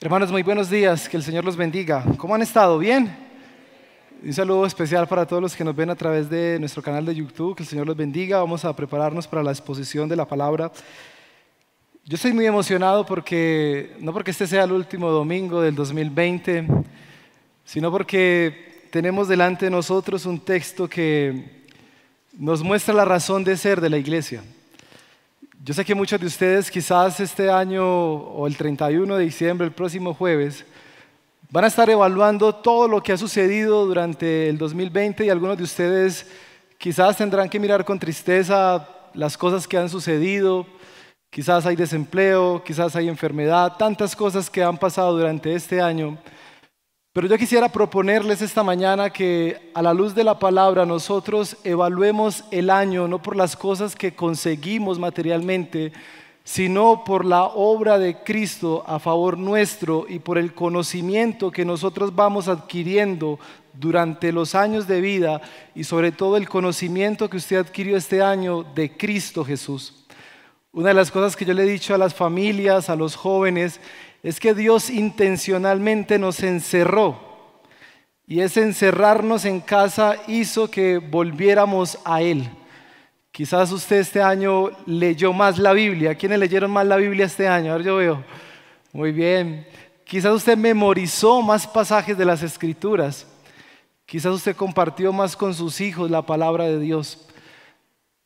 Hermanos, muy buenos días, que el Señor los bendiga. ¿Cómo han estado? ¿Bien? Un saludo especial para todos los que nos ven a través de nuestro canal de YouTube, que el Señor los bendiga. Vamos a prepararnos para la exposición de la palabra. Yo estoy muy emocionado porque, no porque este sea el último domingo del 2020, sino porque tenemos delante de nosotros un texto que nos muestra la razón de ser de la iglesia. Yo sé que muchos de ustedes quizás este año o el 31 de diciembre, el próximo jueves, van a estar evaluando todo lo que ha sucedido durante el 2020 y algunos de ustedes quizás tendrán que mirar con tristeza las cosas que han sucedido, quizás hay desempleo, quizás hay enfermedad, tantas cosas que han pasado durante este año. Pero yo quisiera proponerles esta mañana que a la luz de la palabra nosotros evaluemos el año no por las cosas que conseguimos materialmente, sino por la obra de Cristo a favor nuestro y por el conocimiento que nosotros vamos adquiriendo durante los años de vida y sobre todo el conocimiento que usted adquirió este año de Cristo Jesús. Una de las cosas que yo le he dicho a las familias, a los jóvenes, es que Dios intencionalmente nos encerró. Y ese encerrarnos en casa hizo que volviéramos a Él. Quizás usted este año leyó más la Biblia. ¿Quiénes leyeron más la Biblia este año? A ver, yo veo. Muy bien. Quizás usted memorizó más pasajes de las Escrituras. Quizás usted compartió más con sus hijos la palabra de Dios.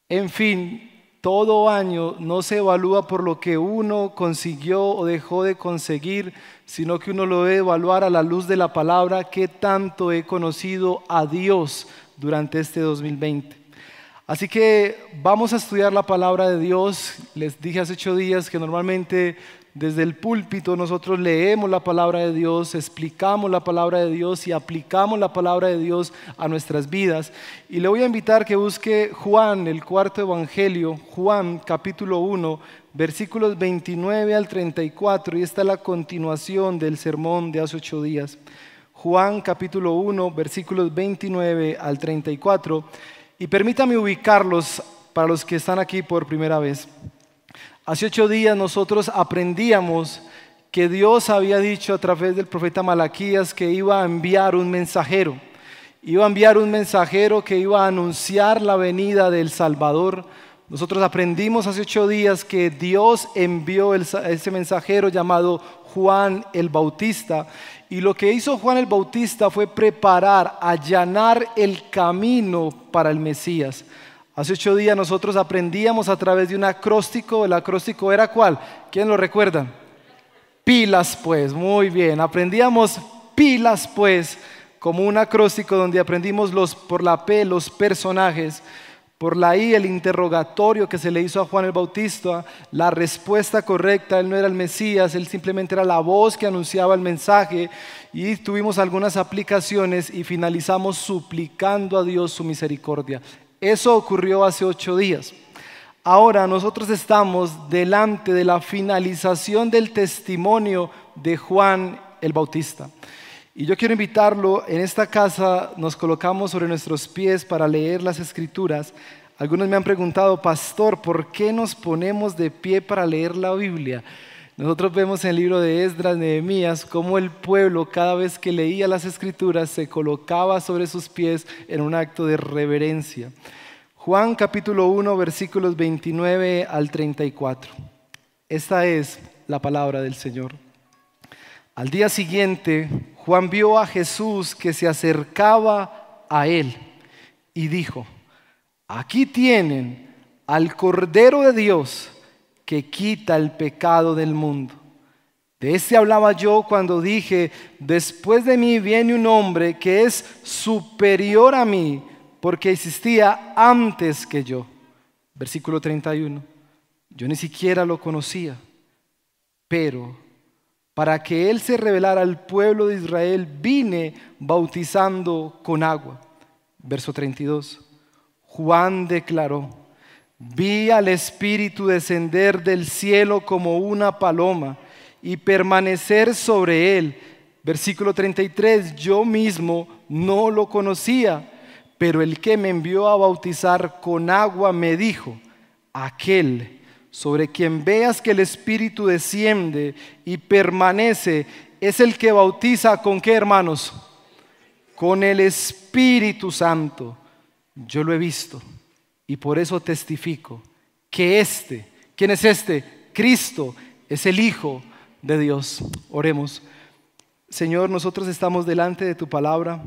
En fin, todo año no se evalúa por lo que uno consiguió o dejó de conseguir, sino que uno lo debe evaluar a la luz de la palabra, qué tanto he conocido a Dios durante este 2020. Así que vamos a estudiar la palabra de Dios. Les dije hace ocho días que normalmente desde el púlpito nosotros leemos la palabra de Dios, explicamos la palabra de Dios y aplicamos la palabra de Dios a nuestras vidas. Y le voy a invitar que busque Juan, el cuarto evangelio, Juan capítulo 1, versículos 29 al 34, y esta es la continuación del sermón de hace ocho días. Juan capítulo 1, versículos 29 al 34, y permítame ubicarlos para los que están aquí por primera vez. Hace ocho días nosotros aprendíamos que Dios había dicho a través del profeta Malaquías que iba a enviar un mensajero. Iba a enviar un mensajero que iba a anunciar la venida del Salvador. Nosotros aprendimos hace ocho días que Dios envió ese mensajero llamado Juan el Bautista. Y lo que hizo Juan el Bautista fue preparar, allanar el camino para el Mesías. Hace ocho días nosotros aprendíamos a través de un acróstico. ¿El acróstico era cuál? ¿Quién lo recuerda? Pilas, pues. Muy bien. Aprendíamos pilas, pues, como un acróstico donde aprendimos los, por la P los personajes, por la I el interrogatorio que se le hizo a Juan el Bautista, la respuesta correcta, él no era el Mesías, él simplemente era la voz que anunciaba el mensaje y tuvimos algunas aplicaciones y finalizamos suplicando a Dios su misericordia. Eso ocurrió hace ocho días. Ahora nosotros estamos delante de la finalización del testimonio de Juan el Bautista. Y yo quiero invitarlo, en esta casa nos colocamos sobre nuestros pies para leer las escrituras. Algunos me han preguntado, pastor, ¿por qué nos ponemos de pie para leer la Biblia? Nosotros vemos en el libro de Esdras, Nehemías, cómo el pueblo cada vez que leía las escrituras se colocaba sobre sus pies en un acto de reverencia. Juan capítulo 1 versículos 29 al 34. Esta es la palabra del Señor. Al día siguiente, Juan vio a Jesús que se acercaba a él y dijo, aquí tienen al Cordero de Dios que quita el pecado del mundo. De este hablaba yo cuando dije, después de mí viene un hombre que es superior a mí, porque existía antes que yo. Versículo 31. Yo ni siquiera lo conocía, pero para que Él se revelara al pueblo de Israel, vine bautizando con agua. Verso 32. Juan declaró, Vi al Espíritu descender del cielo como una paloma y permanecer sobre él. Versículo 33, yo mismo no lo conocía, pero el que me envió a bautizar con agua me dijo, aquel sobre quien veas que el Espíritu desciende y permanece, es el que bautiza con qué hermanos? Con el Espíritu Santo. Yo lo he visto y por eso testifico que este, ¿quién es este? Cristo es el Hijo de Dios. Oremos. Señor, nosotros estamos delante de tu palabra.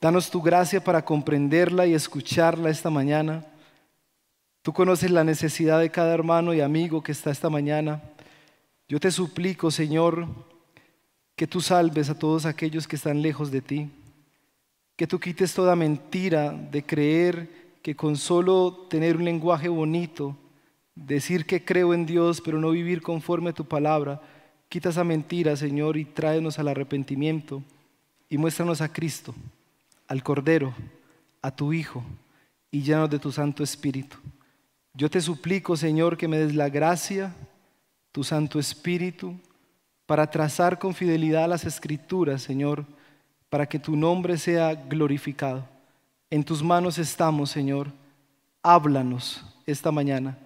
Danos tu gracia para comprenderla y escucharla esta mañana. Tú conoces la necesidad de cada hermano y amigo que está esta mañana. Yo te suplico, Señor, que tú salves a todos aquellos que están lejos de ti, que tú quites toda mentira de creer que con solo tener un lenguaje bonito, decir que creo en Dios, pero no vivir conforme a tu palabra, quita esa mentira, Señor, y tráenos al arrepentimiento y muéstranos a Cristo, al Cordero, a tu Hijo, y llenos de tu Santo Espíritu. Yo te suplico, Señor, que me des la gracia, tu Santo Espíritu, para trazar con fidelidad las escrituras, Señor, para que tu nombre sea glorificado. En tus manos estamos, Señor. Háblanos esta mañana.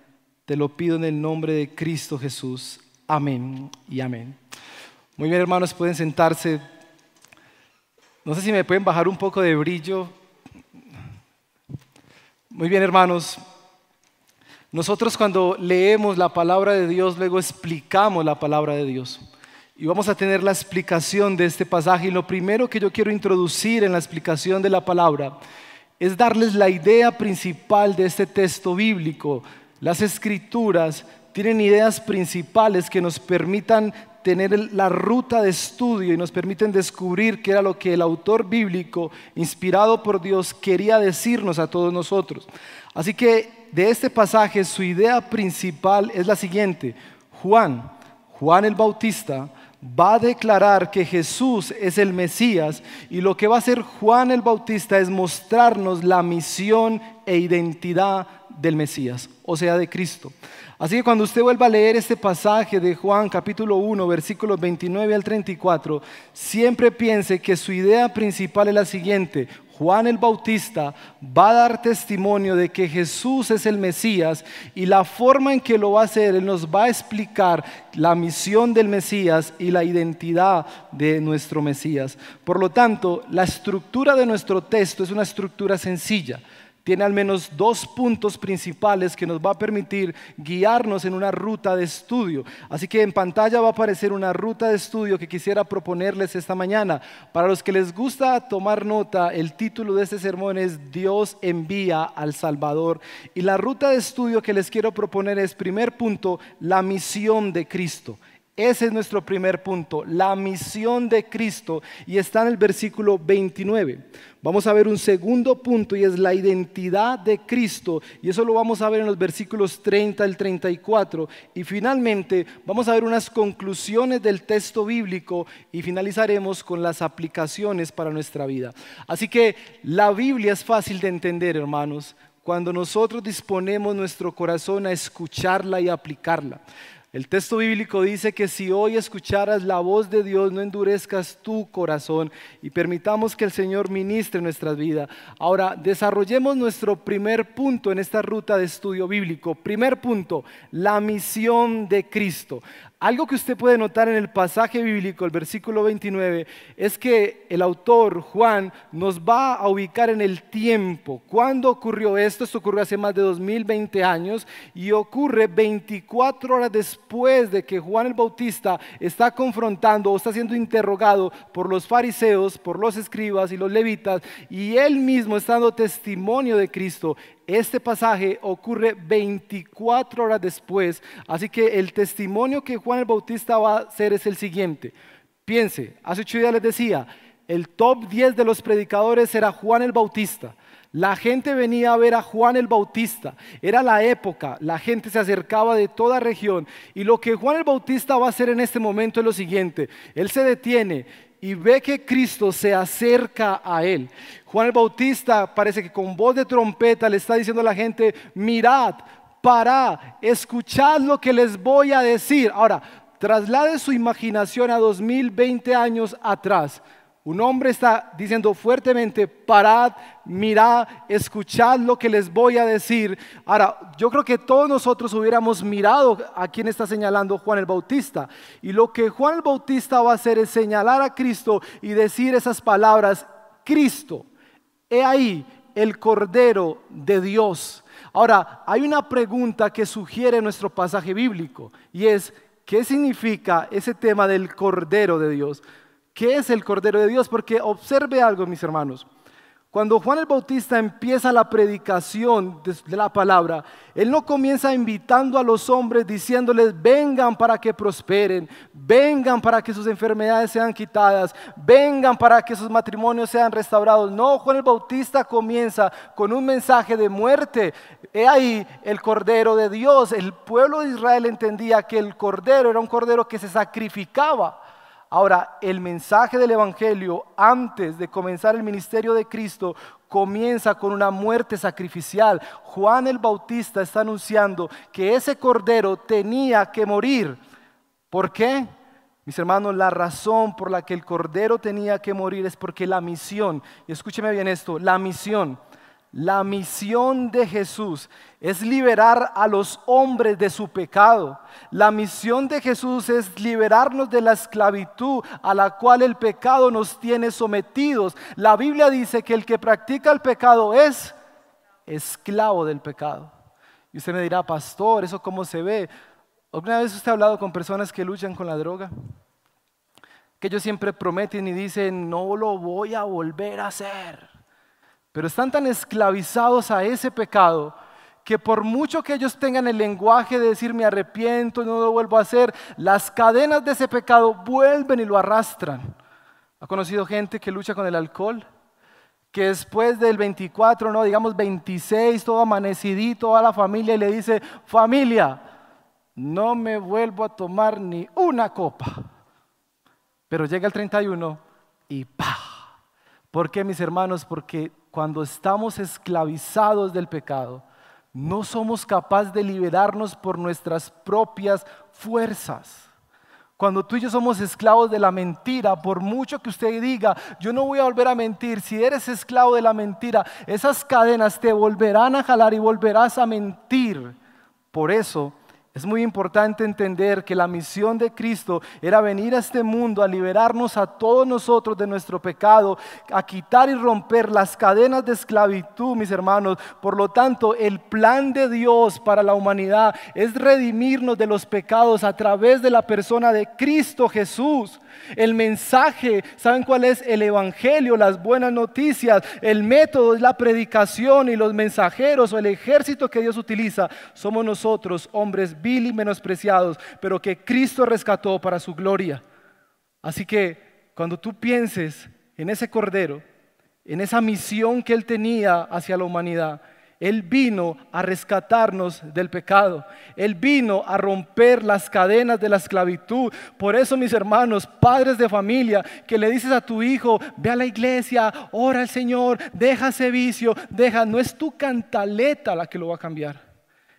Te lo pido en el nombre de Cristo Jesús. Amén y amén. Muy bien, hermanos, pueden sentarse. No sé si me pueden bajar un poco de brillo. Muy bien, hermanos. Nosotros cuando leemos la palabra de Dios, luego explicamos la palabra de Dios. Y vamos a tener la explicación de este pasaje. Y lo primero que yo quiero introducir en la explicación de la palabra es darles la idea principal de este texto bíblico. Las escrituras tienen ideas principales que nos permitan tener la ruta de estudio y nos permiten descubrir qué era lo que el autor bíblico, inspirado por Dios, quería decirnos a todos nosotros. Así que de este pasaje, su idea principal es la siguiente. Juan, Juan el Bautista, va a declarar que Jesús es el Mesías y lo que va a hacer Juan el Bautista es mostrarnos la misión e identidad del Mesías, o sea, de Cristo. Así que cuando usted vuelva a leer este pasaje de Juan capítulo 1, versículos 29 al 34, siempre piense que su idea principal es la siguiente. Juan el Bautista va a dar testimonio de que Jesús es el Mesías y la forma en que lo va a hacer, Él nos va a explicar la misión del Mesías y la identidad de nuestro Mesías. Por lo tanto, la estructura de nuestro texto es una estructura sencilla tiene al menos dos puntos principales que nos va a permitir guiarnos en una ruta de estudio. Así que en pantalla va a aparecer una ruta de estudio que quisiera proponerles esta mañana. Para los que les gusta tomar nota, el título de este sermón es Dios envía al Salvador. Y la ruta de estudio que les quiero proponer es, primer punto, la misión de Cristo. Ese es nuestro primer punto, la misión de Cristo, y está en el versículo 29. Vamos a ver un segundo punto y es la identidad de Cristo, y eso lo vamos a ver en los versículos 30 al 34. Y finalmente vamos a ver unas conclusiones del texto bíblico y finalizaremos con las aplicaciones para nuestra vida. Así que la Biblia es fácil de entender, hermanos, cuando nosotros disponemos nuestro corazón a escucharla y aplicarla. El texto bíblico dice que si hoy escucharas la voz de Dios, no endurezcas tu corazón y permitamos que el Señor ministre nuestras vidas. Ahora, desarrollemos nuestro primer punto en esta ruta de estudio bíblico. Primer punto, la misión de Cristo. Algo que usted puede notar en el pasaje bíblico, el versículo 29, es que el autor Juan nos va a ubicar en el tiempo. ¿Cuándo ocurrió esto? Esto ocurrió hace más de 2020 años y ocurre 24 horas después de que Juan el Bautista está confrontando o está siendo interrogado por los fariseos, por los escribas y los levitas y él mismo está dando testimonio de Cristo. Este pasaje ocurre 24 horas después, así que el testimonio que Juan el Bautista va a hacer es el siguiente. Piense, hace ocho días les decía, el top 10 de los predicadores era Juan el Bautista. La gente venía a ver a Juan el Bautista. Era la época, la gente se acercaba de toda región. Y lo que Juan el Bautista va a hacer en este momento es lo siguiente. Él se detiene y ve que Cristo se acerca a él. Juan el Bautista parece que con voz de trompeta le está diciendo a la gente, mirad, parad, escuchad lo que les voy a decir. Ahora, traslade su imaginación a 2020 años atrás. Un hombre está diciendo fuertemente, parad, mirad, escuchad lo que les voy a decir. Ahora, yo creo que todos nosotros hubiéramos mirado a quien está señalando Juan el Bautista. Y lo que Juan el Bautista va a hacer es señalar a Cristo y decir esas palabras, Cristo, he ahí el Cordero de Dios. Ahora, hay una pregunta que sugiere nuestro pasaje bíblico y es, ¿qué significa ese tema del Cordero de Dios? ¿Qué es el Cordero de Dios? Porque observe algo, mis hermanos. Cuando Juan el Bautista empieza la predicación de, la palabra, él no comienza invitando a los hombres diciéndoles, vengan para que prosperen, vengan para que sus enfermedades sean quitadas, vengan para que sus matrimonios sean restaurados. No, Juan el Bautista comienza con un mensaje de muerte. He ahí el Cordero de Dios. El pueblo de Israel entendía que el Cordero era un Cordero que se sacrificaba Ahora, el mensaje del Evangelio antes de comenzar el ministerio de Cristo comienza con una muerte sacrificial. Juan el Bautista está anunciando que ese cordero tenía que morir. ¿Por qué? Mis hermanos, la razón por la que el cordero tenía que morir es porque la misión, y escúcheme bien esto, la misión la misión de Jesús es liberar a los hombres de su pecado. La misión de Jesús es liberarnos de la esclavitud a la cual el pecado nos tiene sometidos. La Biblia dice que el que practica el pecado es esclavo del pecado. Y usted me dirá, pastor, ¿eso cómo se ve? ¿Alguna vez usted ha hablado con personas que luchan con la droga? Que ellos siempre prometen y dicen, no lo voy a volver a hacer pero están tan esclavizados a ese pecado que por mucho que ellos tengan el lenguaje de decir me arrepiento no lo vuelvo a hacer, las cadenas de ese pecado vuelven y lo arrastran. ¿Ha conocido gente que lucha con el alcohol? Que después del 24, no, digamos 26, todo amanecidito a la familia y le dice, familia, no me vuelvo a tomar ni una copa. Pero llega el 31 y ¡pa! ¿Por qué, mis hermanos? Porque cuando estamos esclavizados del pecado, no somos capaces de liberarnos por nuestras propias fuerzas. Cuando tú y yo somos esclavos de la mentira, por mucho que usted diga, yo no voy a volver a mentir, si eres esclavo de la mentira, esas cadenas te volverán a jalar y volverás a mentir. Por eso es muy importante entender que la misión de Cristo era venir a este mundo a liberarnos a todos nosotros de nuestro pecado, a quitar y romper las cadenas de esclavitud, mis hermanos. Por lo tanto, el plan de Dios para la humanidad es redimirnos de los pecados a través de la persona de Cristo Jesús. El mensaje, ¿saben cuál es? El Evangelio, las buenas noticias. El método es la predicación y los mensajeros o el ejército que Dios utiliza. Somos nosotros, hombres vil y menospreciados, pero que Cristo rescató para su gloria. Así que cuando tú pienses en ese cordero, en esa misión que él tenía hacia la humanidad, él vino a rescatarnos del pecado. Él vino a romper las cadenas de la esclavitud. Por eso, mis hermanos, padres de familia, que le dices a tu hijo, ve a la iglesia, ora al Señor, deja ese vicio, deja, no es tu cantaleta la que lo va a cambiar.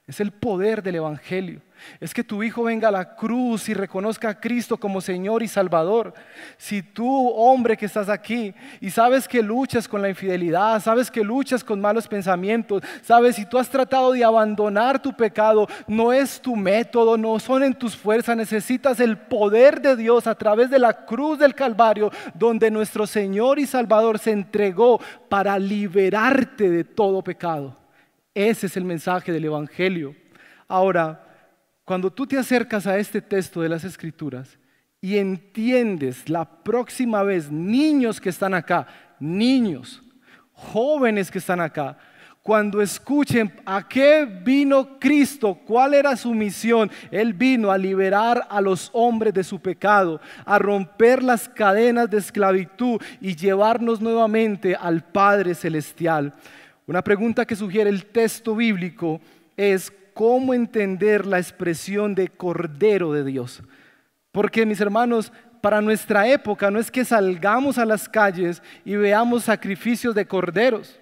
Es el poder del Evangelio es que tu hijo venga a la cruz y reconozca a Cristo como Señor y Salvador. Si tú, hombre que estás aquí, y sabes que luchas con la infidelidad, sabes que luchas con malos pensamientos, sabes si tú has tratado de abandonar tu pecado, no es tu método, no son en tus fuerzas, necesitas el poder de Dios a través de la cruz del Calvario, donde nuestro Señor y Salvador se entregó para liberarte de todo pecado. Ese es el mensaje del Evangelio. Ahora, cuando tú te acercas a este texto de las Escrituras y entiendes la próxima vez, niños que están acá, niños, jóvenes que están acá, cuando escuchen a qué vino Cristo, cuál era su misión, Él vino a liberar a los hombres de su pecado, a romper las cadenas de esclavitud y llevarnos nuevamente al Padre Celestial. Una pregunta que sugiere el texto bíblico es, cómo entender la expresión de Cordero de Dios. Porque mis hermanos, para nuestra época no es que salgamos a las calles y veamos sacrificios de corderos.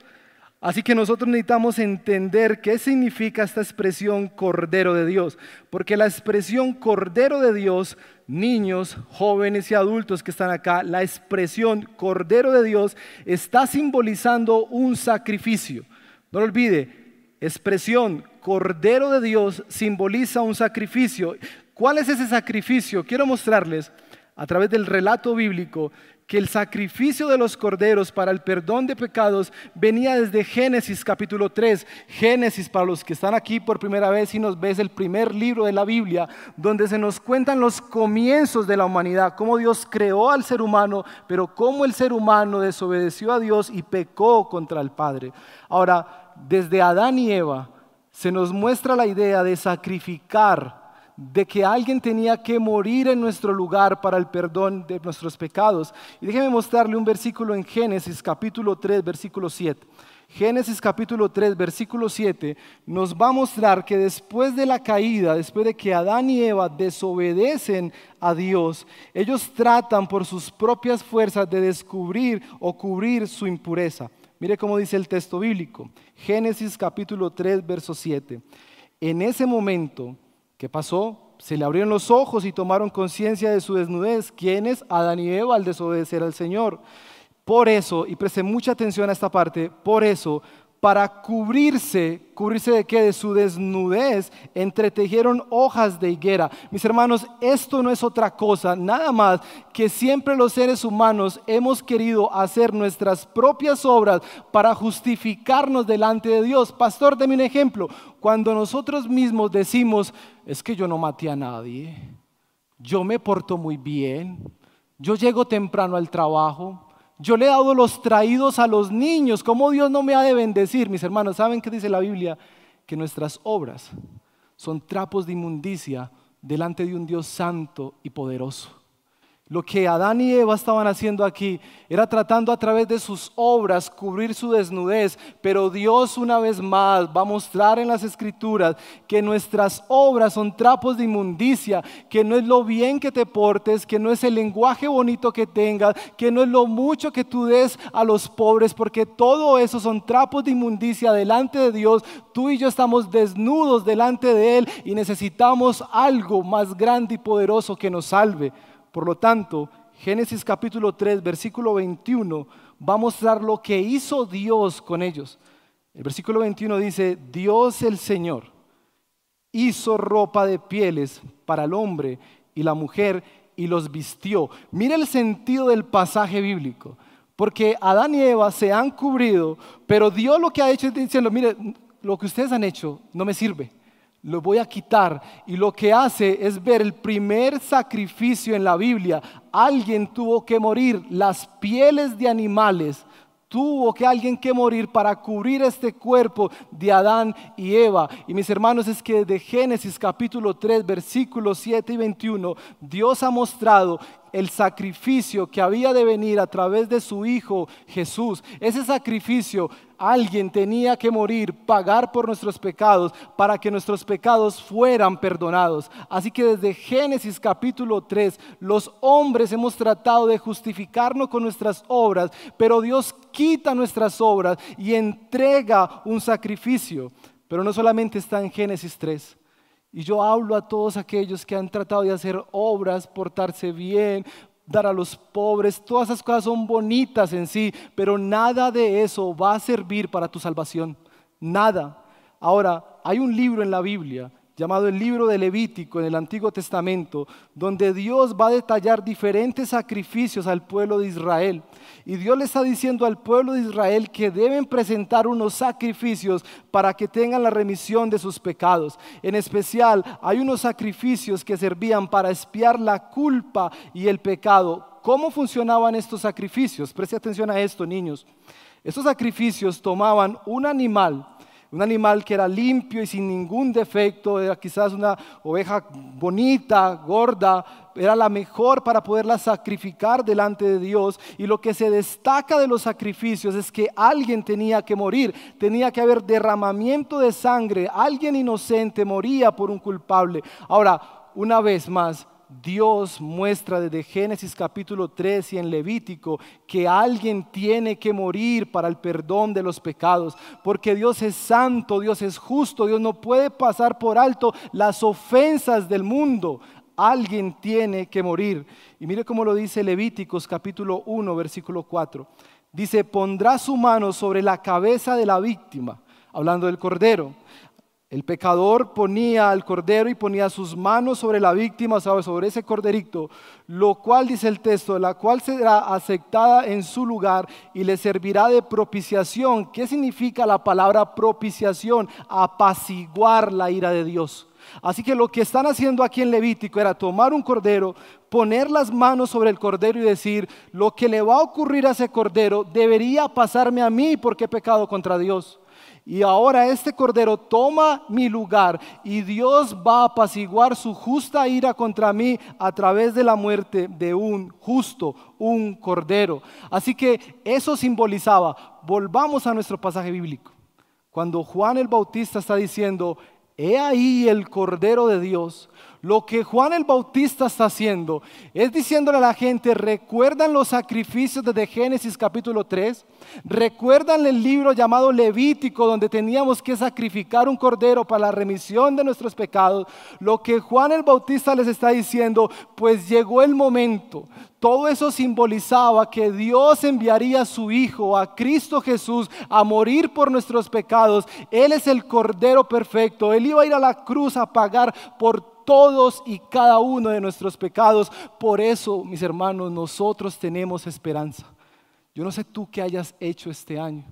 Así que nosotros necesitamos entender qué significa esta expresión Cordero de Dios, porque la expresión Cordero de Dios, niños, jóvenes y adultos que están acá, la expresión Cordero de Dios está simbolizando un sacrificio. No lo olvide, expresión Cordero de Dios simboliza un sacrificio. ¿Cuál es ese sacrificio? Quiero mostrarles a través del relato bíblico que el sacrificio de los corderos para el perdón de pecados venía desde Génesis capítulo 3. Génesis, para los que están aquí por primera vez y nos ves el primer libro de la Biblia, donde se nos cuentan los comienzos de la humanidad, cómo Dios creó al ser humano, pero cómo el ser humano desobedeció a Dios y pecó contra el Padre. Ahora, desde Adán y Eva se nos muestra la idea de sacrificar de que alguien tenía que morir en nuestro lugar para el perdón de nuestros pecados. Y déjeme mostrarle un versículo en Génesis capítulo 3, versículo 7. Génesis capítulo 3, versículo 7 nos va a mostrar que después de la caída, después de que Adán y Eva desobedecen a Dios, ellos tratan por sus propias fuerzas de descubrir o cubrir su impureza. Mire cómo dice el texto bíblico. Génesis capítulo 3, verso 7. En ese momento ¿Qué pasó? Se le abrieron los ojos y tomaron conciencia de su desnudez. ¿Quiénes? Adán y Eva al desobedecer al Señor. Por eso, y preste mucha atención a esta parte, por eso para cubrirse, cubrirse de qué? De su desnudez, entretejieron hojas de higuera. Mis hermanos, esto no es otra cosa, nada más que siempre los seres humanos hemos querido hacer nuestras propias obras para justificarnos delante de Dios. Pastor, deme un ejemplo. Cuando nosotros mismos decimos, es que yo no maté a nadie, yo me porto muy bien, yo llego temprano al trabajo, yo le he dado los traídos a los niños. ¿Cómo Dios no me ha de bendecir? Mis hermanos, ¿saben qué dice la Biblia? Que nuestras obras son trapos de inmundicia delante de un Dios santo y poderoso. Lo que Adán y Eva estaban haciendo aquí era tratando a través de sus obras cubrir su desnudez, pero Dios una vez más va a mostrar en las escrituras que nuestras obras son trapos de inmundicia, que no es lo bien que te portes, que no es el lenguaje bonito que tengas, que no es lo mucho que tú des a los pobres, porque todo eso son trapos de inmundicia delante de Dios. Tú y yo estamos desnudos delante de Él y necesitamos algo más grande y poderoso que nos salve. Por lo tanto, Génesis capítulo 3, versículo 21, va a mostrar lo que hizo Dios con ellos. El versículo 21 dice, Dios el Señor hizo ropa de pieles para el hombre y la mujer y los vistió. Mira el sentido del pasaje bíblico. Porque Adán y Eva se han cubrido, pero Dios lo que ha hecho es diciendo, mire, lo que ustedes han hecho no me sirve lo voy a quitar. Y lo que hace es ver el primer sacrificio en la Biblia. Alguien tuvo que morir, las pieles de animales. Tuvo que alguien que morir para cubrir este cuerpo de Adán y Eva. Y mis hermanos, es que desde Génesis capítulo 3, versículos 7 y 21, Dios ha mostrado el sacrificio que había de venir a través de su Hijo Jesús. Ese sacrificio alguien tenía que morir, pagar por nuestros pecados, para que nuestros pecados fueran perdonados. Así que desde Génesis capítulo 3, los hombres hemos tratado de justificarnos con nuestras obras, pero Dios quita nuestras obras y entrega un sacrificio. Pero no solamente está en Génesis 3. Y yo hablo a todos aquellos que han tratado de hacer obras, portarse bien, dar a los pobres, todas esas cosas son bonitas en sí, pero nada de eso va a servir para tu salvación. Nada. Ahora, hay un libro en la Biblia llamado el libro de Levítico en el Antiguo Testamento, donde Dios va a detallar diferentes sacrificios al pueblo de Israel. Y Dios le está diciendo al pueblo de Israel que deben presentar unos sacrificios para que tengan la remisión de sus pecados. En especial, hay unos sacrificios que servían para espiar la culpa y el pecado. ¿Cómo funcionaban estos sacrificios? Preste atención a esto, niños. Estos sacrificios tomaban un animal, un animal que era limpio y sin ningún defecto, era quizás una oveja bonita, gorda, era la mejor para poderla sacrificar delante de Dios. Y lo que se destaca de los sacrificios es que alguien tenía que morir, tenía que haber derramamiento de sangre, alguien inocente moría por un culpable. Ahora, una vez más, Dios muestra desde Génesis capítulo 3 y en Levítico que alguien tiene que morir para el perdón de los pecados, porque Dios es santo, Dios es justo, Dios no puede pasar por alto las ofensas del mundo. Alguien tiene que morir. Y mire cómo lo dice Levíticos capítulo 1, versículo 4. Dice, pondrá su mano sobre la cabeza de la víctima, hablando del cordero el pecador ponía al cordero y ponía sus manos sobre la víctima, sobre ese corderito, lo cual dice el texto, la cual será aceptada en su lugar y le servirá de propiciación. ¿Qué significa la palabra propiciación? Apaciguar la ira de Dios. Así que lo que están haciendo aquí en Levítico era tomar un cordero, poner las manos sobre el cordero y decir, lo que le va a ocurrir a ese cordero debería pasarme a mí porque he pecado contra Dios. Y ahora este cordero toma mi lugar y Dios va a apaciguar su justa ira contra mí a través de la muerte de un justo, un cordero. Así que eso simbolizaba, volvamos a nuestro pasaje bíblico. Cuando Juan el Bautista está diciendo, he ahí el cordero de Dios, lo que Juan el Bautista está haciendo es diciéndole a la gente, ¿recuerdan los sacrificios desde Génesis capítulo 3? ¿Recuerdan el libro llamado Levítico donde teníamos que sacrificar un cordero para la remisión de nuestros pecados? Lo que Juan el Bautista les está diciendo, pues llegó el momento. Todo eso simbolizaba que Dios enviaría a su Hijo, a Cristo Jesús, a morir por nuestros pecados. Él es el Cordero perfecto. Él iba a ir a la cruz a pagar por todos y cada uno de nuestros pecados. Por eso, mis hermanos, nosotros tenemos esperanza. Yo no sé tú qué hayas hecho este año.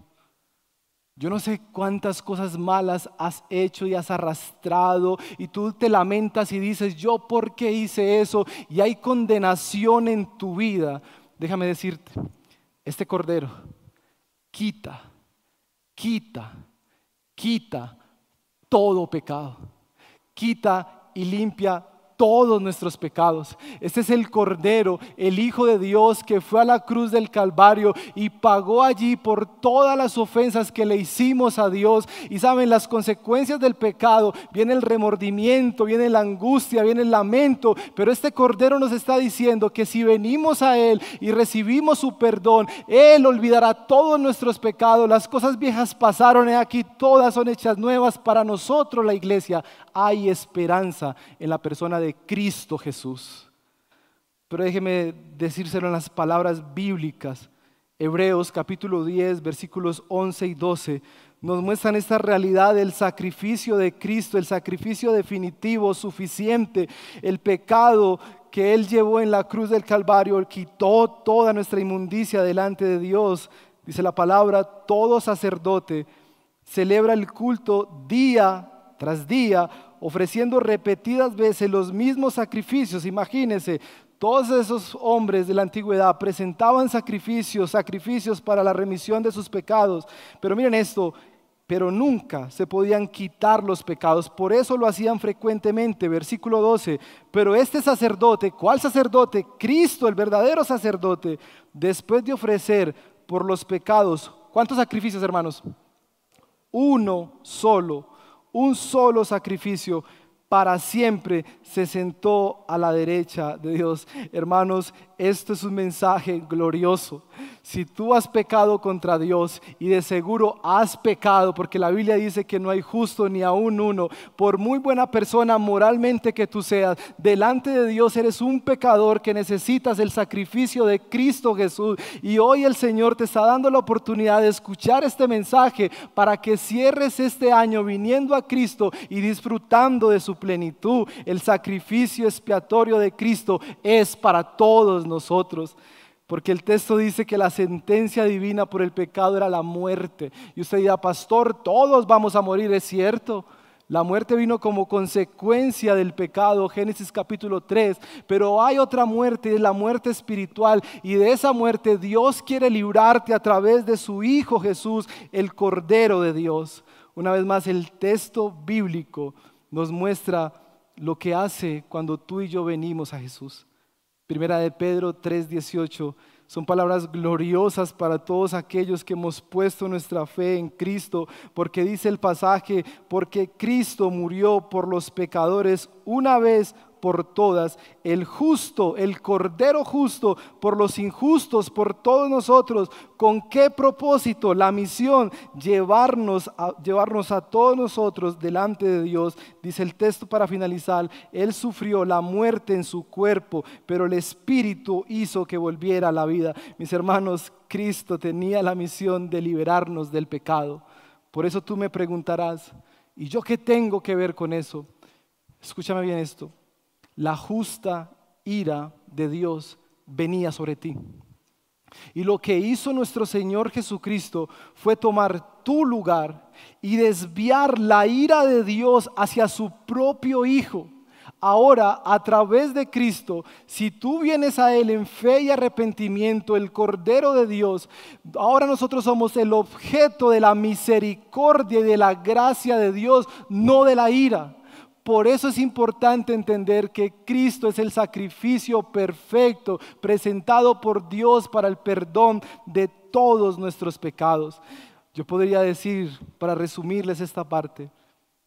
Yo no sé cuántas cosas malas has hecho y has arrastrado y tú te lamentas y dices, yo por qué hice eso y hay condenación en tu vida. Déjame decirte, este cordero quita, quita, quita todo pecado, quita y limpia todos nuestros pecados. Este es el Cordero, el Hijo de Dios que fue a la cruz del Calvario y pagó allí por todas las ofensas que le hicimos a Dios. Y saben, las consecuencias del pecado, viene el remordimiento, viene la angustia, viene el lamento, pero este Cordero nos está diciendo que si venimos a Él y recibimos su perdón, Él olvidará todos nuestros pecados. Las cosas viejas pasaron aquí todas son hechas nuevas para nosotros, la iglesia. Hay esperanza en la persona de Cristo Jesús. Pero déjeme decírselo en las palabras bíblicas. Hebreos capítulo 10, versículos 11 y 12 nos muestran esta realidad del sacrificio de Cristo, el sacrificio definitivo, suficiente, el pecado que Él llevó en la cruz del Calvario, quitó toda nuestra inmundicia delante de Dios. Dice la palabra, todo sacerdote celebra el culto día tras día ofreciendo repetidas veces los mismos sacrificios. Imagínense, todos esos hombres de la antigüedad presentaban sacrificios, sacrificios para la remisión de sus pecados. Pero miren esto, pero nunca se podían quitar los pecados. Por eso lo hacían frecuentemente. Versículo 12. Pero este sacerdote, ¿cuál sacerdote? Cristo, el verdadero sacerdote, después de ofrecer por los pecados, ¿cuántos sacrificios, hermanos? Uno solo un solo sacrificio para siempre se sentó a la derecha de Dios. Hermanos, esto es un mensaje glorioso. Si tú has pecado contra Dios y de seguro has pecado, porque la Biblia dice que no hay justo ni aún uno, por muy buena persona moralmente que tú seas, delante de Dios eres un pecador que necesitas el sacrificio de Cristo Jesús. Y hoy el Señor te está dando la oportunidad de escuchar este mensaje para que cierres este año viniendo a Cristo y disfrutando de su plenitud. El sacrificio expiatorio de Cristo es para todos nosotros. Porque el texto dice que la sentencia divina por el pecado era la muerte. Y usted dirá, pastor, todos vamos a morir, es cierto. La muerte vino como consecuencia del pecado, Génesis capítulo 3, pero hay otra muerte, es la muerte espiritual, y de esa muerte Dios quiere librarte a través de su Hijo Jesús, el Cordero de Dios. Una vez más, el texto bíblico nos muestra lo que hace cuando tú y yo venimos a Jesús. Primera de Pedro 3:18 son palabras gloriosas para todos aquellos que hemos puesto nuestra fe en Cristo, porque dice el pasaje, porque Cristo murió por los pecadores una vez por todas, el justo, el cordero justo, por los injustos, por todos nosotros. ¿Con qué propósito? La misión, llevarnos a, llevarnos a todos nosotros delante de Dios. Dice el texto para finalizar, Él sufrió la muerte en su cuerpo, pero el Espíritu hizo que volviera a la vida. Mis hermanos, Cristo tenía la misión de liberarnos del pecado. Por eso tú me preguntarás, ¿y yo qué tengo que ver con eso? Escúchame bien esto. La justa ira de Dios venía sobre ti. Y lo que hizo nuestro Señor Jesucristo fue tomar tu lugar y desviar la ira de Dios hacia su propio Hijo. Ahora, a través de Cristo, si tú vienes a Él en fe y arrepentimiento, el Cordero de Dios, ahora nosotros somos el objeto de la misericordia y de la gracia de Dios, no de la ira. Por eso es importante entender que Cristo es el sacrificio perfecto presentado por Dios para el perdón de todos nuestros pecados. Yo podría decir, para resumirles esta parte,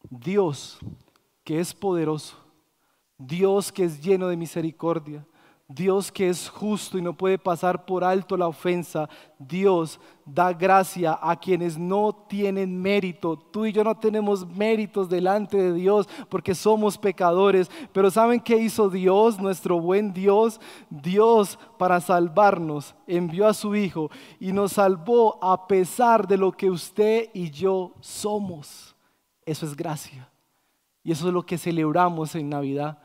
Dios que es poderoso, Dios que es lleno de misericordia, Dios que es justo y no puede pasar por alto la ofensa, Dios da gracia a quienes no tienen mérito. Tú y yo no tenemos méritos delante de Dios porque somos pecadores, pero ¿saben qué hizo Dios, nuestro buen Dios? Dios para salvarnos envió a su Hijo y nos salvó a pesar de lo que usted y yo somos. Eso es gracia. Y eso es lo que celebramos en Navidad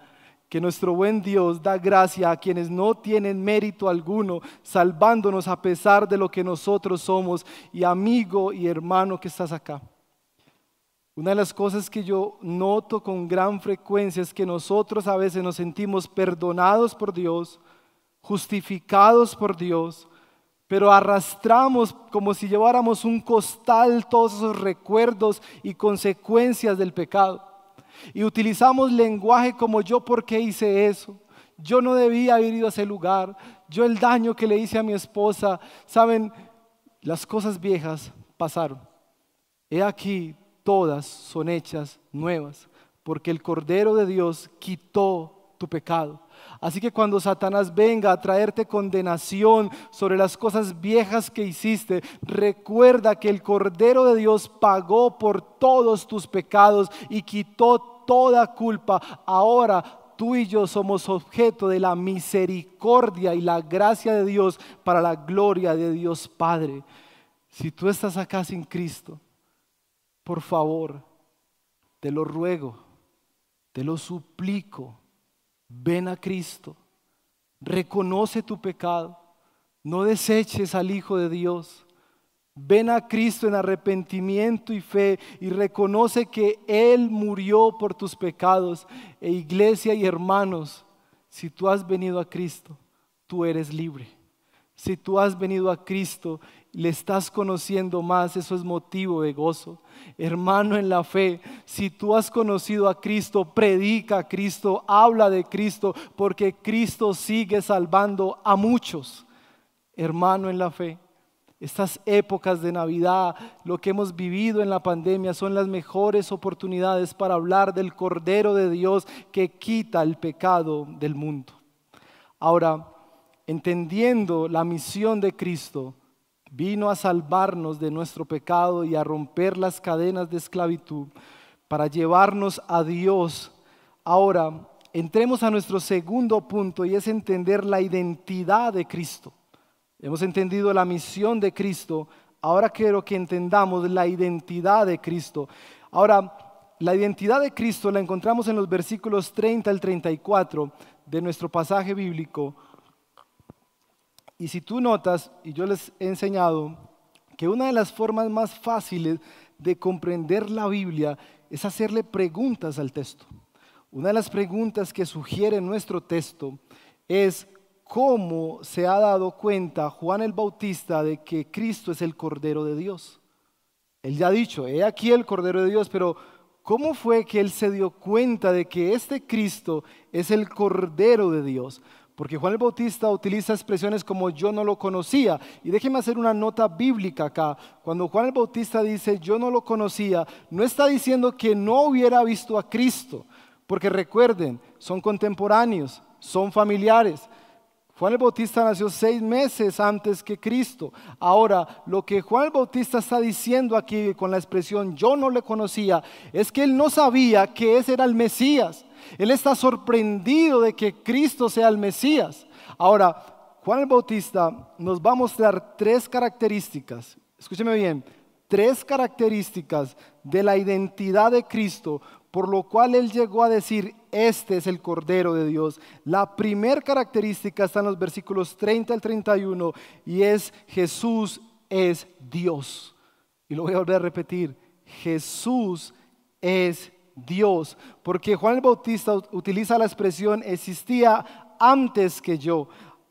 que nuestro buen Dios da gracia a quienes no tienen mérito alguno, salvándonos a pesar de lo que nosotros somos. Y amigo y hermano que estás acá, una de las cosas que yo noto con gran frecuencia es que nosotros a veces nos sentimos perdonados por Dios, justificados por Dios, pero arrastramos como si lleváramos un costal todos esos recuerdos y consecuencias del pecado. Y utilizamos lenguaje como yo porque hice eso. Yo no debía haber ido a ese lugar. Yo el daño que le hice a mi esposa. Saben, las cosas viejas pasaron. He aquí, todas son hechas nuevas, porque el Cordero de Dios quitó tu pecado. Así que cuando Satanás venga a traerte condenación sobre las cosas viejas que hiciste, recuerda que el Cordero de Dios pagó por todos tus pecados y quitó toda culpa. Ahora tú y yo somos objeto de la misericordia y la gracia de Dios para la gloria de Dios Padre. Si tú estás acá sin Cristo, por favor, te lo ruego, te lo suplico ven a Cristo, reconoce tu pecado, no deseches al Hijo de Dios. Ven a Cristo en arrepentimiento y fe y reconoce que Él murió por tus pecados. E iglesia y hermanos, si tú has venido a Cristo, tú eres libre. Si tú has venido a Cristo, le estás conociendo más, eso es motivo de gozo. Hermano en la fe, si tú has conocido a Cristo, predica a Cristo, habla de Cristo, porque Cristo sigue salvando a muchos. Hermano en la fe, estas épocas de Navidad, lo que hemos vivido en la pandemia, son las mejores oportunidades para hablar del Cordero de Dios que quita el pecado del mundo. Ahora, entendiendo la misión de Cristo, vino a salvarnos de nuestro pecado y a romper las cadenas de esclavitud para llevarnos a Dios. Ahora, entremos a nuestro segundo punto y es entender la identidad de Cristo. Hemos entendido la misión de Cristo, ahora quiero que entendamos la identidad de Cristo. Ahora, la identidad de Cristo la encontramos en los versículos 30 al 34 de nuestro pasaje bíblico y si tú notas, y yo les he enseñado, que una de las formas más fáciles de comprender la Biblia es hacerle preguntas al texto. Una de las preguntas que sugiere nuestro texto es cómo se ha dado cuenta Juan el Bautista de que Cristo es el Cordero de Dios. Él ya ha dicho, he aquí el Cordero de Dios, pero ¿cómo fue que él se dio cuenta de que este Cristo es el Cordero de Dios? Porque Juan el Bautista utiliza expresiones como yo no lo conocía. Y déjeme hacer una nota bíblica acá. Cuando Juan el Bautista dice yo no lo conocía, no está diciendo que no hubiera visto a Cristo. Porque recuerden, son contemporáneos, son familiares. Juan el Bautista nació seis meses antes que Cristo. Ahora, lo que Juan el Bautista está diciendo aquí con la expresión yo no le conocía, es que él no sabía que ese era el Mesías. Él está sorprendido de que Cristo sea el Mesías. Ahora, Juan el Bautista nos va a mostrar tres características, escúcheme bien, tres características de la identidad de Cristo por lo cual él llegó a decir, este es el Cordero de Dios. La primera característica está en los versículos 30 al 31 y es Jesús es Dios. Y lo voy a volver a repetir, Jesús es Dios, porque Juan el Bautista utiliza la expresión existía antes que yo.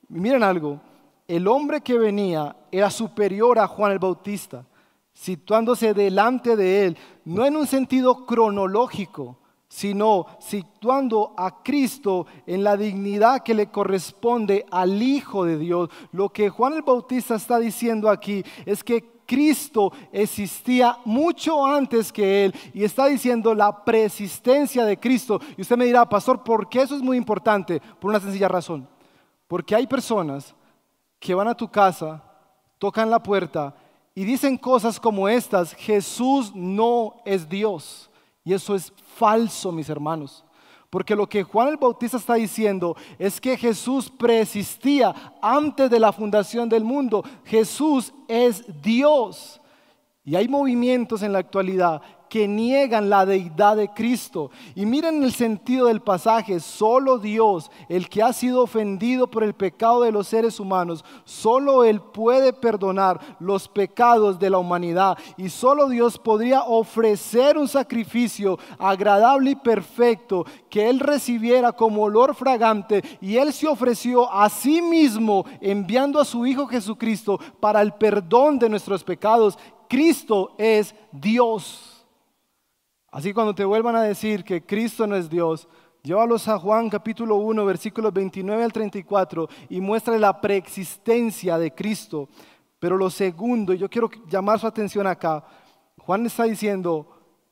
Miren algo, el hombre que venía era superior a Juan el Bautista situándose delante de Él, no en un sentido cronológico, sino situando a Cristo en la dignidad que le corresponde al Hijo de Dios. Lo que Juan el Bautista está diciendo aquí es que Cristo existía mucho antes que Él y está diciendo la preexistencia de Cristo. Y usted me dirá, pastor, ¿por qué eso es muy importante? Por una sencilla razón. Porque hay personas que van a tu casa, tocan la puerta y dicen cosas como estas, Jesús no es Dios. Y eso es falso, mis hermanos. Porque lo que Juan el Bautista está diciendo es que Jesús preexistía antes de la fundación del mundo. Jesús es Dios. Y hay movimientos en la actualidad que niegan la deidad de Cristo. Y miren el sentido del pasaje, solo Dios, el que ha sido ofendido por el pecado de los seres humanos, solo Él puede perdonar los pecados de la humanidad. Y solo Dios podría ofrecer un sacrificio agradable y perfecto que Él recibiera como olor fragante. Y Él se ofreció a sí mismo enviando a su Hijo Jesucristo para el perdón de nuestros pecados. Cristo es Dios. Así cuando te vuelvan a decir que Cristo no es Dios, llévalos a Juan capítulo 1, versículos 29 al 34 y muéstrale la preexistencia de Cristo. Pero lo segundo, yo quiero llamar su atención acá, Juan está diciendo,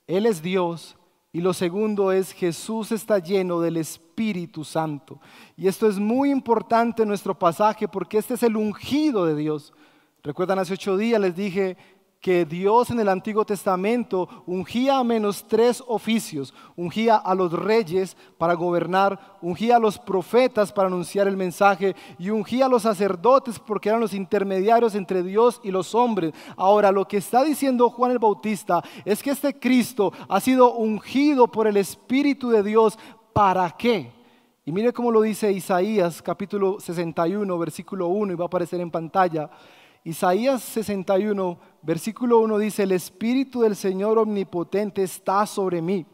Él es Dios, y lo segundo es Jesús está lleno del Espíritu Santo. Y esto es muy importante en nuestro pasaje porque este es el ungido de Dios. Recuerdan hace ocho días les dije que Dios en el Antiguo Testamento ungía a menos tres oficios. Ungía a los reyes para gobernar, ungía a los profetas para anunciar el mensaje y ungía a los sacerdotes porque eran los intermediarios entre Dios y los hombres. Ahora, lo que está diciendo Juan el Bautista es que este Cristo ha sido ungido por el Espíritu de Dios. ¿Para qué? Y mire cómo lo dice Isaías capítulo 61, versículo 1, y va a aparecer en pantalla. Isaías 61, versículo 1 dice, el Espíritu del Señor Omnipotente está sobre mí,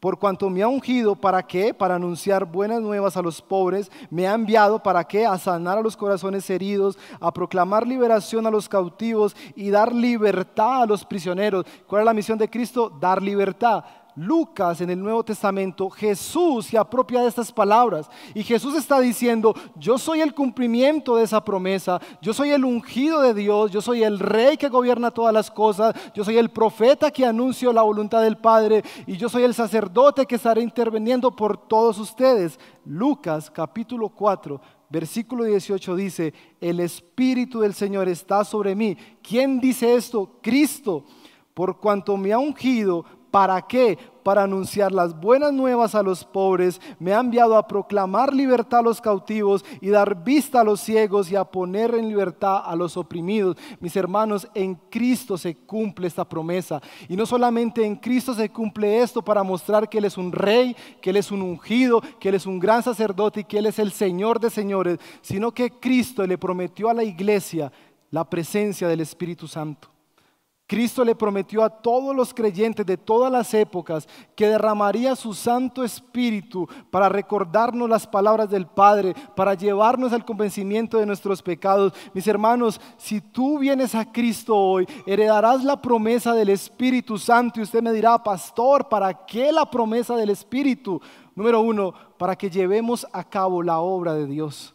por cuanto me ha ungido, ¿para qué? Para anunciar buenas nuevas a los pobres, me ha enviado, ¿para qué? A sanar a los corazones heridos, a proclamar liberación a los cautivos y dar libertad a los prisioneros. ¿Cuál es la misión de Cristo? Dar libertad. Lucas en el Nuevo Testamento, Jesús se apropia de estas palabras y Jesús está diciendo, yo soy el cumplimiento de esa promesa, yo soy el ungido de Dios, yo soy el rey que gobierna todas las cosas, yo soy el profeta que anuncio la voluntad del Padre y yo soy el sacerdote que estará interviniendo por todos ustedes. Lucas capítulo 4, versículo 18 dice, el Espíritu del Señor está sobre mí. ¿Quién dice esto? Cristo por cuanto me ha ungido ¿Para qué? Para anunciar las buenas nuevas a los pobres. Me ha enviado a proclamar libertad a los cautivos y dar vista a los ciegos y a poner en libertad a los oprimidos. Mis hermanos, en Cristo se cumple esta promesa. Y no solamente en Cristo se cumple esto para mostrar que Él es un rey, que Él es un ungido, que Él es un gran sacerdote y que Él es el Señor de señores, sino que Cristo le prometió a la iglesia la presencia del Espíritu Santo. Cristo le prometió a todos los creyentes de todas las épocas que derramaría su Santo Espíritu para recordarnos las palabras del Padre, para llevarnos al convencimiento de nuestros pecados. Mis hermanos, si tú vienes a Cristo hoy, heredarás la promesa del Espíritu Santo y usted me dirá, pastor, ¿para qué la promesa del Espíritu? Número uno, para que llevemos a cabo la obra de Dios.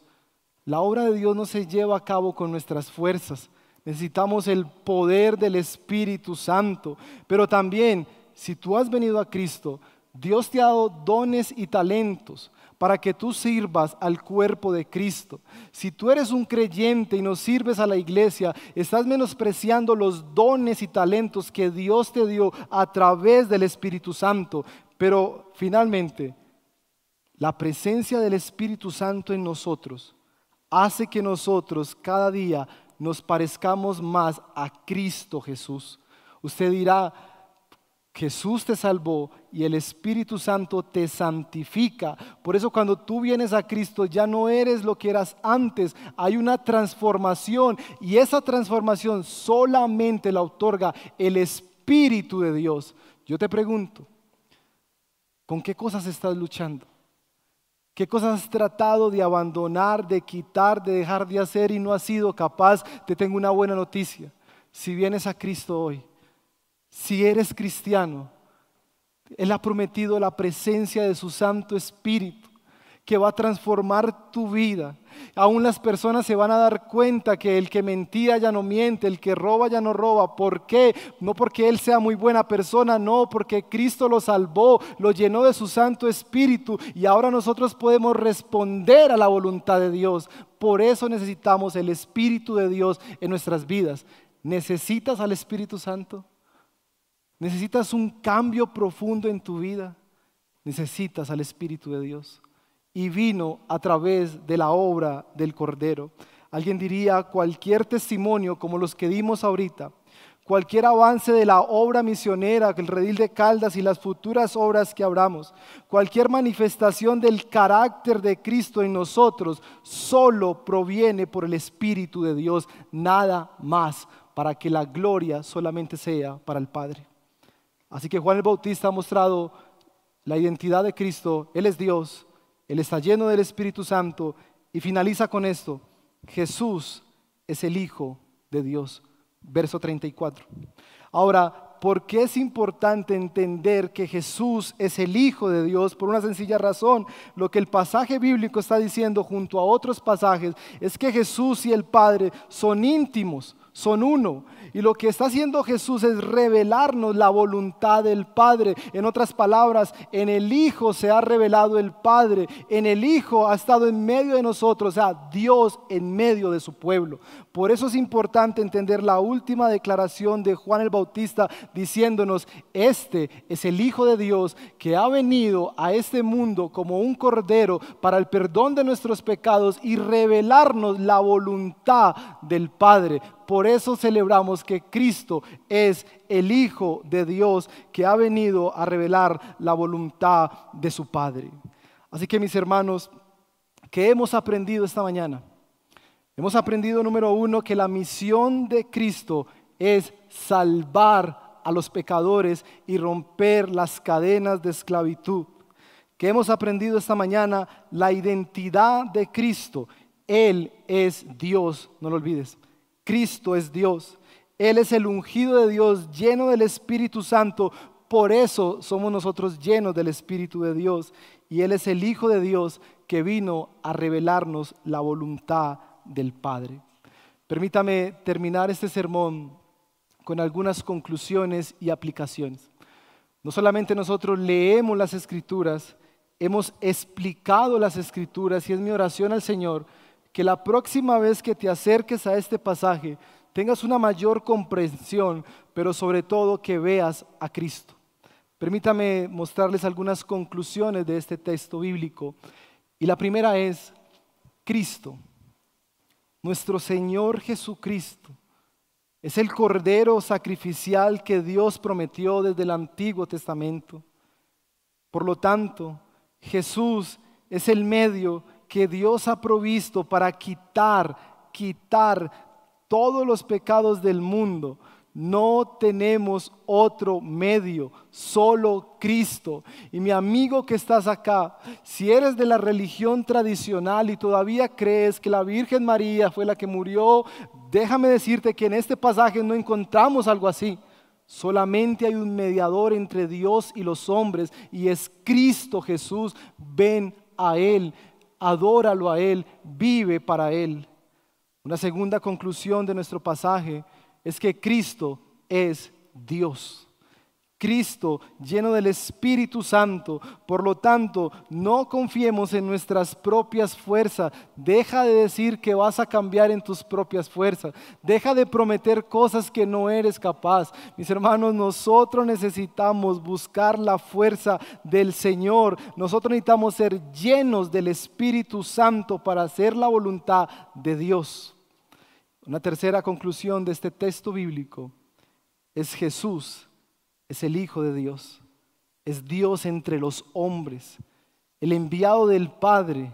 La obra de Dios no se lleva a cabo con nuestras fuerzas. Necesitamos el poder del Espíritu Santo. Pero también, si tú has venido a Cristo, Dios te ha dado dones y talentos para que tú sirvas al cuerpo de Cristo. Si tú eres un creyente y no sirves a la iglesia, estás menospreciando los dones y talentos que Dios te dio a través del Espíritu Santo. Pero finalmente, la presencia del Espíritu Santo en nosotros hace que nosotros cada día nos parezcamos más a Cristo Jesús. Usted dirá, Jesús te salvó y el Espíritu Santo te santifica. Por eso cuando tú vienes a Cristo ya no eres lo que eras antes. Hay una transformación y esa transformación solamente la otorga el Espíritu de Dios. Yo te pregunto, ¿con qué cosas estás luchando? ¿Qué cosas has tratado de abandonar, de quitar, de dejar de hacer y no has sido capaz? Te tengo una buena noticia. Si vienes a Cristo hoy, si eres cristiano, Él ha prometido la presencia de su Santo Espíritu que va a transformar tu vida. Aún las personas se van a dar cuenta que el que mentía ya no miente, el que roba ya no roba. ¿Por qué? No porque Él sea muy buena persona, no, porque Cristo lo salvó, lo llenó de su Santo Espíritu y ahora nosotros podemos responder a la voluntad de Dios. Por eso necesitamos el Espíritu de Dios en nuestras vidas. ¿Necesitas al Espíritu Santo? Necesitas un cambio profundo en tu vida. Necesitas al Espíritu de Dios. Y vino a través de la obra del Cordero. Alguien diría cualquier testimonio como los que dimos ahorita, cualquier avance de la obra misionera, el redil de Caldas y las futuras obras que abramos, cualquier manifestación del carácter de Cristo en nosotros, solo proviene por el Espíritu de Dios, nada más, para que la gloria solamente sea para el Padre. Así que Juan el Bautista ha mostrado la identidad de Cristo. Él es Dios, Él está lleno del Espíritu Santo y finaliza con esto. Jesús es el Hijo de Dios. Verso 34. Ahora, ¿por qué es importante entender que Jesús es el Hijo de Dios? Por una sencilla razón. Lo que el pasaje bíblico está diciendo junto a otros pasajes es que Jesús y el Padre son íntimos, son uno. Y lo que está haciendo Jesús es revelarnos la voluntad del Padre. En otras palabras, en el Hijo se ha revelado el Padre. En el Hijo ha estado en medio de nosotros, o sea, Dios en medio de su pueblo. Por eso es importante entender la última declaración de Juan el Bautista diciéndonos, este es el Hijo de Dios que ha venido a este mundo como un cordero para el perdón de nuestros pecados y revelarnos la voluntad del Padre. Por eso celebramos que Cristo es el Hijo de Dios que ha venido a revelar la voluntad de su Padre. Así que mis hermanos, ¿qué hemos aprendido esta mañana? Hemos aprendido, número uno, que la misión de Cristo es salvar a los pecadores y romper las cadenas de esclavitud. Que hemos aprendido esta mañana la identidad de Cristo. Él es Dios, no lo olvides. Cristo es Dios. Él es el ungido de Dios, lleno del Espíritu Santo. Por eso somos nosotros llenos del Espíritu de Dios. Y Él es el Hijo de Dios que vino a revelarnos la voluntad del Padre. Permítame terminar este sermón con algunas conclusiones y aplicaciones. No solamente nosotros leemos las escrituras, hemos explicado las escrituras y es mi oración al Señor que la próxima vez que te acerques a este pasaje tengas una mayor comprensión, pero sobre todo que veas a Cristo. Permítame mostrarles algunas conclusiones de este texto bíblico. Y la primera es, Cristo, nuestro Señor Jesucristo, es el cordero sacrificial que Dios prometió desde el Antiguo Testamento. Por lo tanto, Jesús es el medio que Dios ha provisto para quitar, quitar todos los pecados del mundo. No tenemos otro medio, solo Cristo. Y mi amigo que estás acá, si eres de la religión tradicional y todavía crees que la Virgen María fue la que murió, déjame decirte que en este pasaje no encontramos algo así. Solamente hay un mediador entre Dios y los hombres y es Cristo Jesús. Ven a Él adóralo a Él, vive para Él. Una segunda conclusión de nuestro pasaje es que Cristo es Dios. Cristo, lleno del Espíritu Santo. Por lo tanto, no confiemos en nuestras propias fuerzas. Deja de decir que vas a cambiar en tus propias fuerzas. Deja de prometer cosas que no eres capaz. Mis hermanos, nosotros necesitamos buscar la fuerza del Señor. Nosotros necesitamos ser llenos del Espíritu Santo para hacer la voluntad de Dios. Una tercera conclusión de este texto bíblico es Jesús es el Hijo de Dios, es Dios entre los hombres, el enviado del Padre.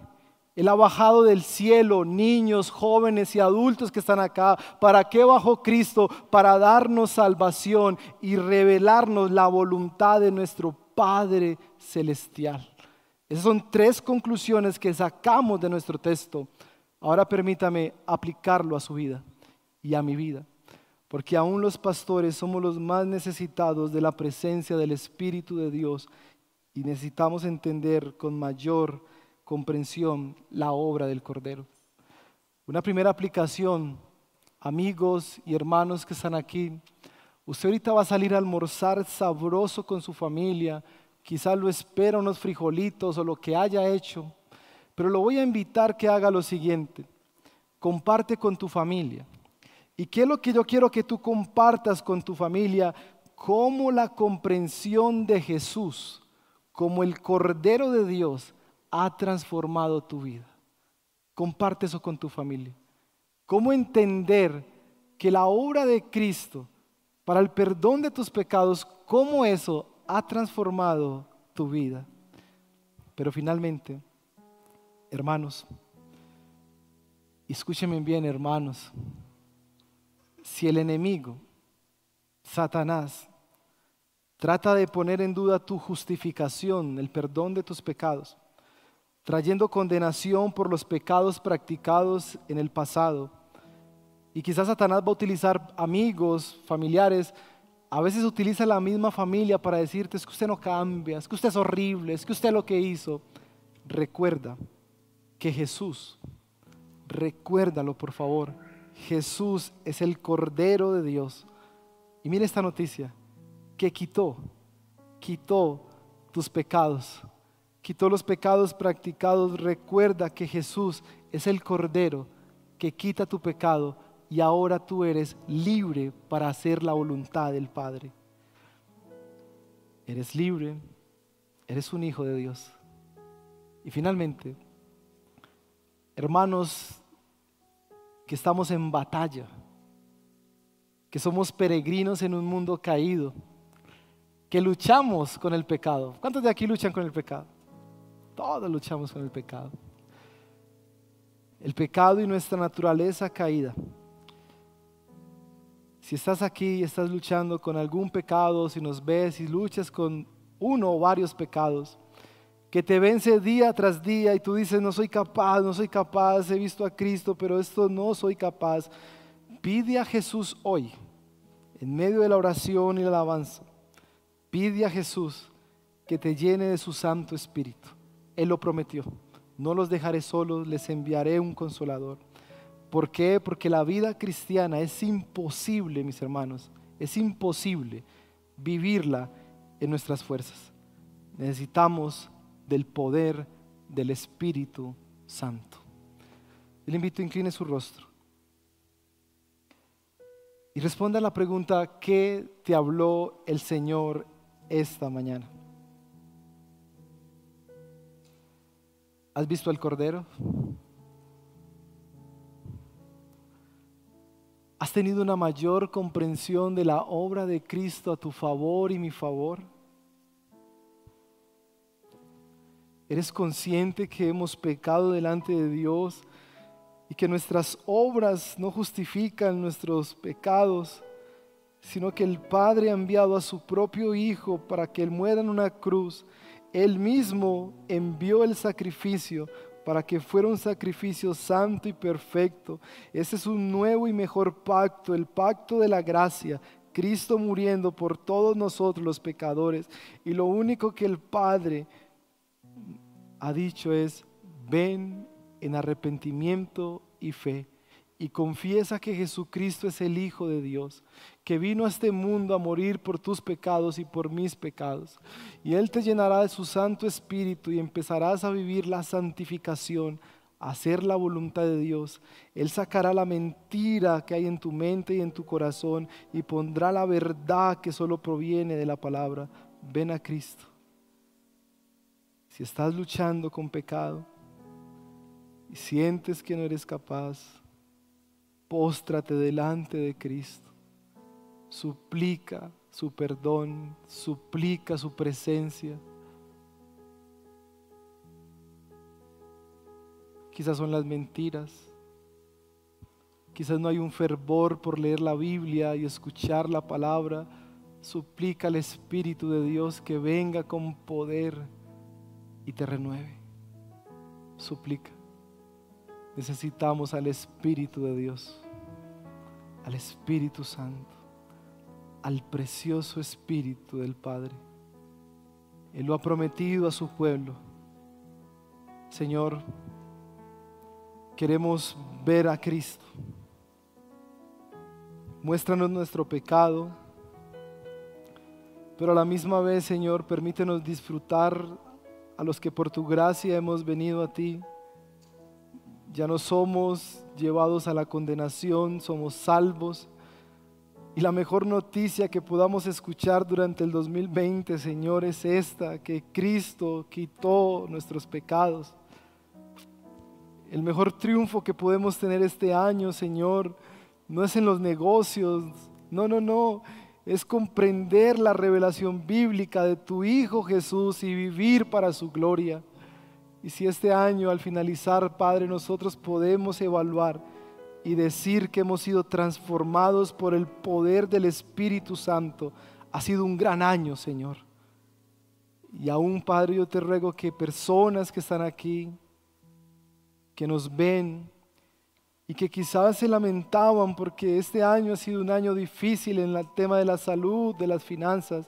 Él ha bajado del cielo, niños, jóvenes y adultos que están acá. ¿Para qué bajó Cristo? Para darnos salvación y revelarnos la voluntad de nuestro Padre Celestial. Esas son tres conclusiones que sacamos de nuestro texto. Ahora permítame aplicarlo a su vida y a mi vida porque aún los pastores somos los más necesitados de la presencia del Espíritu de Dios y necesitamos entender con mayor comprensión la obra del Cordero. Una primera aplicación, amigos y hermanos que están aquí, usted ahorita va a salir a almorzar sabroso con su familia, quizás lo espera unos frijolitos o lo que haya hecho, pero lo voy a invitar que haga lo siguiente, comparte con tu familia ¿Y qué es lo que yo quiero que tú compartas con tu familia? Cómo la comprensión de Jesús como el Cordero de Dios ha transformado tu vida. Comparte eso con tu familia. Cómo entender que la obra de Cristo para el perdón de tus pecados, cómo eso ha transformado tu vida. Pero finalmente, hermanos, escúchenme bien, hermanos si el enemigo, Satanás, trata de poner en duda tu justificación, el perdón de tus pecados, trayendo condenación por los pecados practicados en el pasado, y quizás Satanás va a utilizar amigos, familiares, a veces utiliza la misma familia para decirte que usted no cambia, es que usted es horrible, es que usted lo que hizo. Recuerda que Jesús, recuérdalo por favor, Jesús es el Cordero de Dios. Y mire esta noticia, que quitó, quitó tus pecados, quitó los pecados practicados. Recuerda que Jesús es el Cordero que quita tu pecado y ahora tú eres libre para hacer la voluntad del Padre. Eres libre, eres un hijo de Dios. Y finalmente, hermanos, que estamos en batalla, que somos peregrinos en un mundo caído, que luchamos con el pecado. ¿Cuántos de aquí luchan con el pecado? Todos luchamos con el pecado. El pecado y nuestra naturaleza caída. Si estás aquí y estás luchando con algún pecado, si nos ves y luchas con uno o varios pecados, que te vence día tras día y tú dices, no soy capaz, no soy capaz, he visto a Cristo, pero esto no soy capaz. Pide a Jesús hoy, en medio de la oración y la alabanza, pide a Jesús que te llene de su Santo Espíritu. Él lo prometió. No los dejaré solos, les enviaré un consolador. ¿Por qué? Porque la vida cristiana es imposible, mis hermanos, es imposible vivirla en nuestras fuerzas. Necesitamos del poder del Espíritu Santo. Le invito a incline su rostro y responda a la pregunta, ¿qué te habló el Señor esta mañana? ¿Has visto al Cordero? ¿Has tenido una mayor comprensión de la obra de Cristo a tu favor y mi favor? ¿Eres consciente que hemos pecado delante de Dios y que nuestras obras no justifican nuestros pecados, sino que el Padre ha enviado a su propio Hijo para que Él muera en una cruz? Él mismo envió el sacrificio para que fuera un sacrificio santo y perfecto. Ese es un nuevo y mejor pacto, el pacto de la gracia. Cristo muriendo por todos nosotros los pecadores. Y lo único que el Padre ha dicho es, ven en arrepentimiento y fe y confiesa que Jesucristo es el Hijo de Dios, que vino a este mundo a morir por tus pecados y por mis pecados. Y Él te llenará de su Santo Espíritu y empezarás a vivir la santificación, a hacer la voluntad de Dios. Él sacará la mentira que hay en tu mente y en tu corazón y pondrá la verdad que solo proviene de la palabra. Ven a Cristo. Si estás luchando con pecado y sientes que no eres capaz, póstrate delante de Cristo, suplica su perdón, suplica su presencia. Quizás son las mentiras, quizás no hay un fervor por leer la Biblia y escuchar la palabra. Suplica al Espíritu de Dios que venga con poder y te renueve. Suplica. Necesitamos al Espíritu de Dios, al Espíritu Santo, al precioso Espíritu del Padre. Él lo ha prometido a su pueblo. Señor, queremos ver a Cristo. Muéstranos nuestro pecado, pero a la misma vez, Señor, permítenos disfrutar a los que por tu gracia hemos venido a ti ya no somos llevados a la condenación, somos salvos. Y la mejor noticia que podamos escuchar durante el 2020, Señor, es esta, que Cristo quitó nuestros pecados. El mejor triunfo que podemos tener este año, Señor, no es en los negocios, no, no, no, es comprender la revelación bíblica de tu Hijo Jesús y vivir para su gloria. Y si este año al finalizar, Padre, nosotros podemos evaluar y decir que hemos sido transformados por el poder del Espíritu Santo, ha sido un gran año, Señor. Y aún, Padre, yo te ruego que personas que están aquí, que nos ven y que quizás se lamentaban porque este año ha sido un año difícil en el tema de la salud, de las finanzas,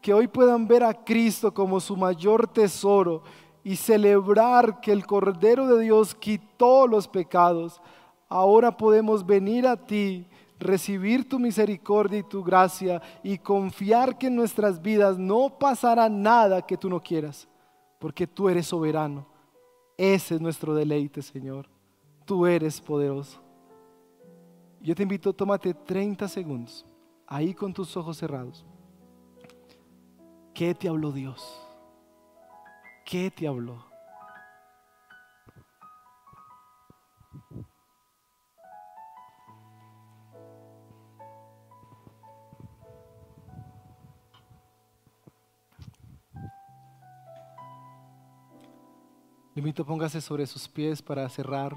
que hoy puedan ver a Cristo como su mayor tesoro y celebrar que el Cordero de Dios quitó los pecados, ahora podemos venir a ti, recibir tu misericordia y tu gracia y confiar que en nuestras vidas no pasará nada que tú no quieras, porque tú eres soberano. Ese es nuestro deleite, Señor. Tú eres poderoso. Yo te invito, tómate 30 segundos, ahí con tus ojos cerrados. ¿Qué te habló Dios? qué te habló? Le invito, póngase sobre sus pies para cerrar.